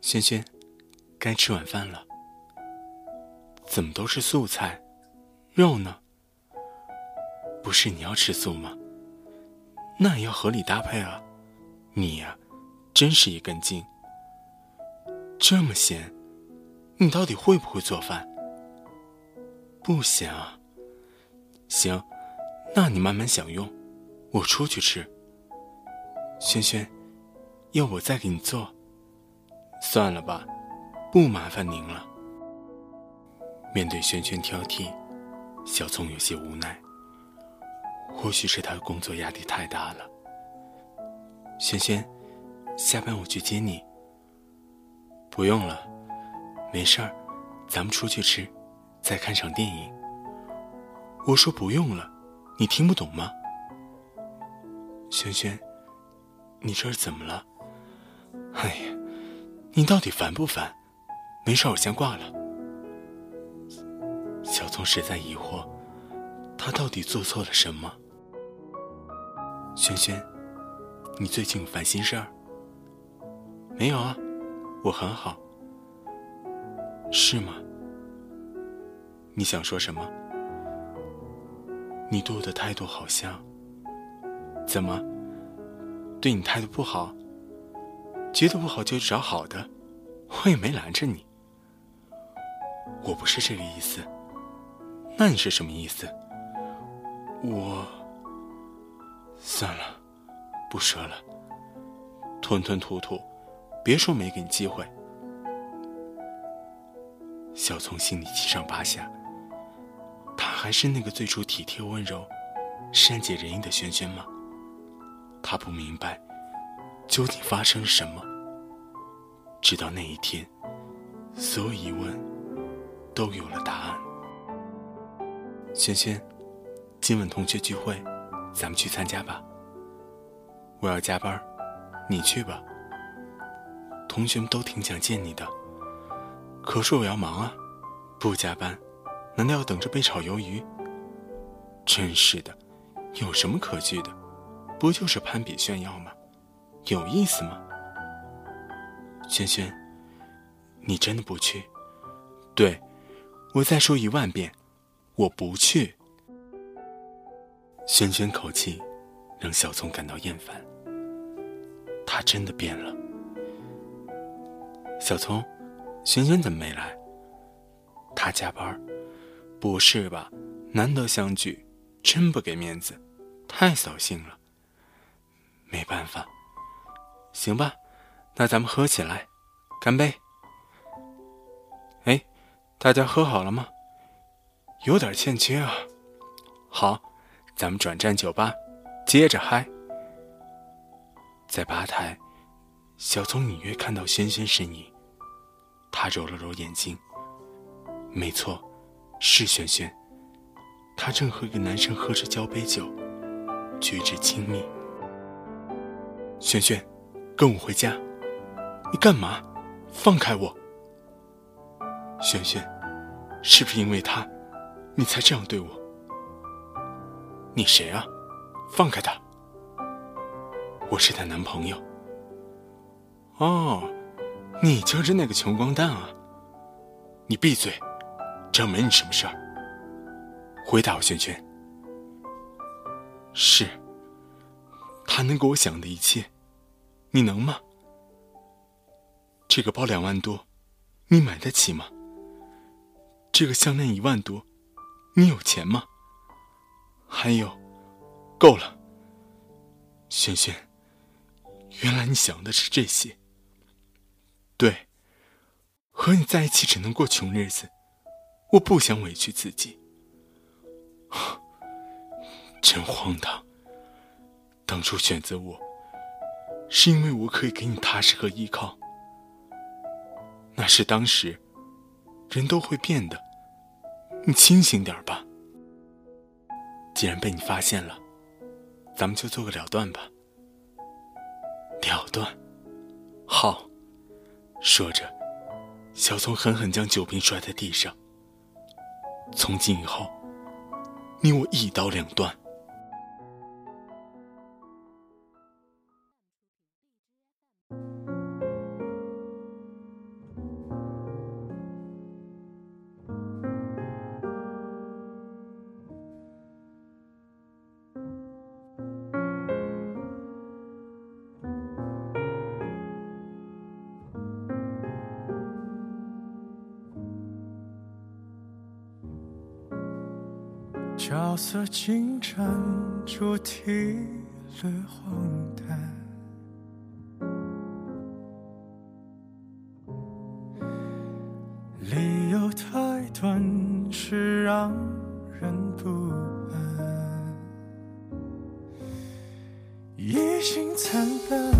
轩轩，该吃晚饭了。怎么都是素菜？肉呢？不是你要吃素吗？那也要合理搭配啊！你呀，真是一根筋。这么咸，你到底会不会做饭？不咸啊。行，那你慢慢享用，我出去吃。轩轩，要我再给你做？算了吧，不麻烦您了。面对轩轩挑剔，小聪有些无奈。或许是他的工作压力太大了。轩轩，下班我去接你。不用了，没事儿，咱们出去吃，再看场电影。我说不用了，你听不懂吗？轩轩，你这是怎么了？哎呀！你到底烦不烦？没事，我先挂了。小聪实在疑惑，他到底做错了什么？轩轩，你最近有烦心事儿？没有啊，我很好。是吗？你想说什么？你对我的态度好像……怎么？对你态度不好？觉得不好就找好的，我也没拦着你。我不是这个意思，那你是什么意思？我算了，不说了。吞吞吐吐，别说没给你机会。小聪心里七上八下，他还是那个最初体贴温柔、善解人意的萱萱吗？他不明白。究竟发生了什么？直到那一天，所有疑问都有了答案。萱萱，今晚同学聚会，咱们去参加吧。我要加班，你去吧。同学们都挺想见你的，可是我要忙啊，不加班，难道要等着被炒鱿鱼？真是的，有什么可惧的？不就是攀比炫耀吗？有意思吗，轩轩？你真的不去？对，我再说一万遍，我不去。轩轩口气让小聪感到厌烦。他真的变了。小聪，轩轩怎么没来？他加班？不是吧？难得相聚，真不给面子，太扫兴了。没办法。行吧，那咱们喝起来，干杯！哎，大家喝好了吗？有点欠缺啊。好，咱们转战酒吧，接着嗨。在吧台，小聪隐约看到轩轩身影，他揉了揉眼睛，没错，是轩轩。他正和一个男生喝着交杯酒，举止亲密。轩轩。跟我回家，你干嘛？放开我！萱萱，是不是因为他，你才这样对我？你谁啊？放开他！我是他男朋友。哦，你就是那个穷光蛋啊！你闭嘴，这没你什么事儿。回答我，萱萱。是，他能给我想的一切。你能吗？这个包两万多，你买得起吗？这个项链一万多，你有钱吗？还有，够了，轩轩，原来你想的是这些。对，和你在一起只能过穷日子，我不想委屈自己。真荒唐，当初选择我。是因为我可以给你踏实和依靠。那是当时，人都会变的，你清醒点吧。既然被你发现了，咱们就做个了断吧。了断，好。说着，小聪狠狠将酒瓶摔在地上。从今以后，你我一刀两断。角色进展，主题略荒诞，理由太短，是让人不安。一心惨淡，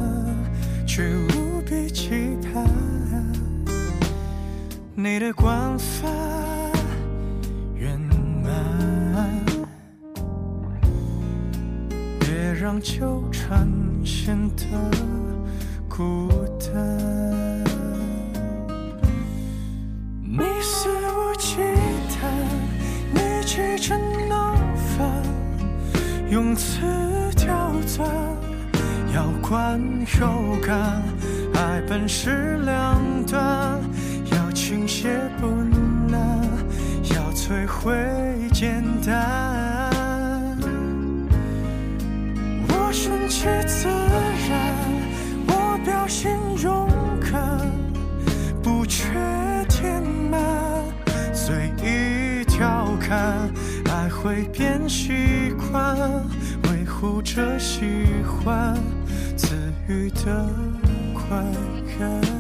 却无比期盼你的惯犯。让纠缠显得孤单，你肆无忌惮，你急着闹翻，用词刁钻，要灌又干，爱本是两端，要倾斜不难，要摧毁简单。是自然，我表现勇敢，不缺填满，随意调侃，爱会变习惯，维护着喜欢，赐予的快感。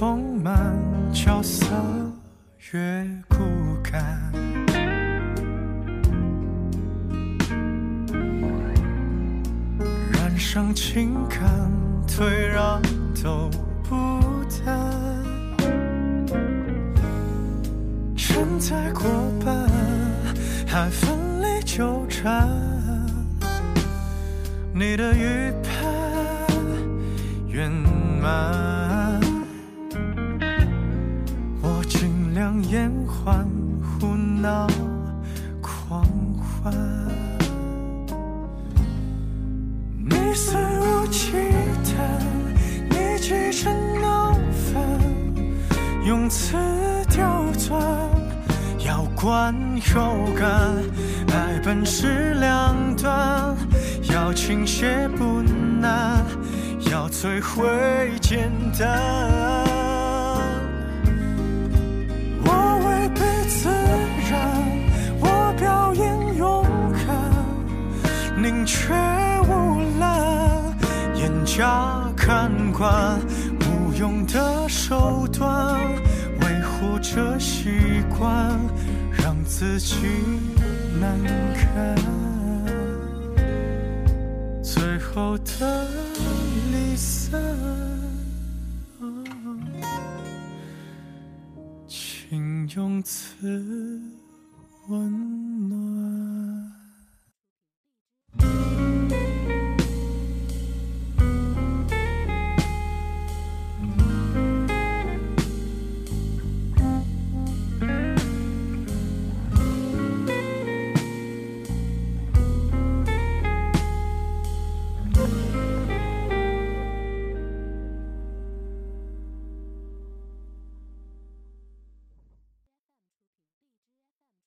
丰满角色越骨感，染上情感，退让都不谈，承载过半，还奋力纠缠，延缓，胡闹，狂欢。你肆无忌惮，你急着闹翻，用词刁钻，要灌又干。爱本是两端，要倾斜不难，要摧毁简单。宁缺毋滥，严加看管，无用的手段，维护着习惯，让自己难堪。最后的离散，请用词温暖。